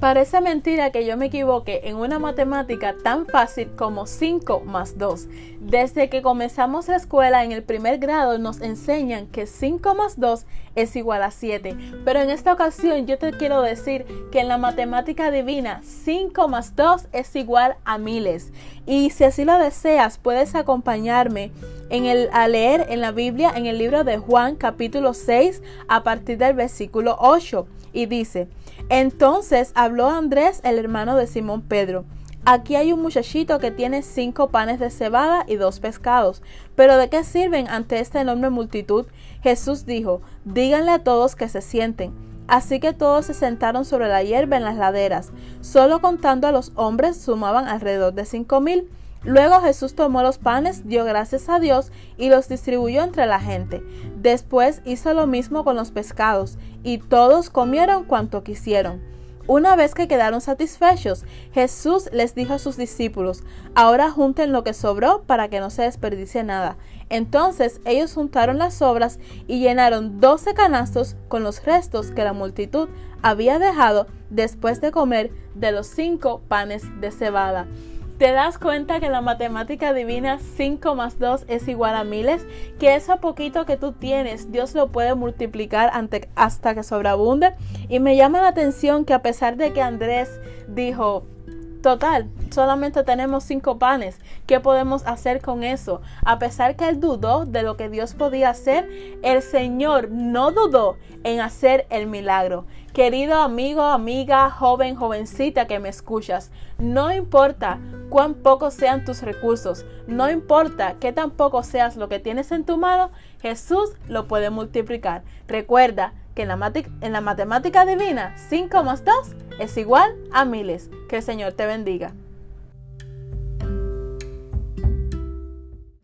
Parece mentira que yo me equivoque en una matemática tan fácil como 5 más 2. Desde que comenzamos la escuela en el primer grado nos enseñan que 5 más 2 es igual a 7. Pero en esta ocasión yo te quiero decir que en la matemática divina 5 más 2 es igual a miles. Y si así lo deseas, puedes acompañarme en el, a leer en la Biblia en el libro de Juan capítulo 6 a partir del versículo 8. Y dice, entonces habló Andrés, el hermano de Simón Pedro. Aquí hay un muchachito que tiene cinco panes de cebada y dos pescados. Pero ¿de qué sirven ante esta enorme multitud? Jesús dijo, díganle a todos que se sienten. Así que todos se sentaron sobre la hierba en las laderas. Solo contando a los hombres sumaban alrededor de cinco mil. Luego Jesús tomó los panes, dio gracias a Dios y los distribuyó entre la gente. Después hizo lo mismo con los pescados, y todos comieron cuanto quisieron. Una vez que quedaron satisfechos, Jesús les dijo a sus discípulos, ahora junten lo que sobró para que no se desperdicie nada. Entonces ellos juntaron las sobras y llenaron doce canastos con los restos que la multitud había dejado después de comer de los cinco panes de cebada. ¿Te das cuenta que la matemática divina 5 más 2 es igual a miles? Que eso poquito que tú tienes, Dios lo puede multiplicar hasta que sobreabunde. Y me llama la atención que a pesar de que Andrés dijo, Total, solamente tenemos cinco panes. ¿Qué podemos hacer con eso? A pesar que él dudó de lo que Dios podía hacer, el Señor no dudó en hacer el milagro. Querido amigo, amiga, joven, jovencita que me escuchas, no importa cuán pocos sean tus recursos, no importa qué tan poco seas lo que tienes en tu mano, Jesús lo puede multiplicar. Recuerda que en la, en la matemática divina 5 más 2 es igual a miles. Que el Señor te bendiga.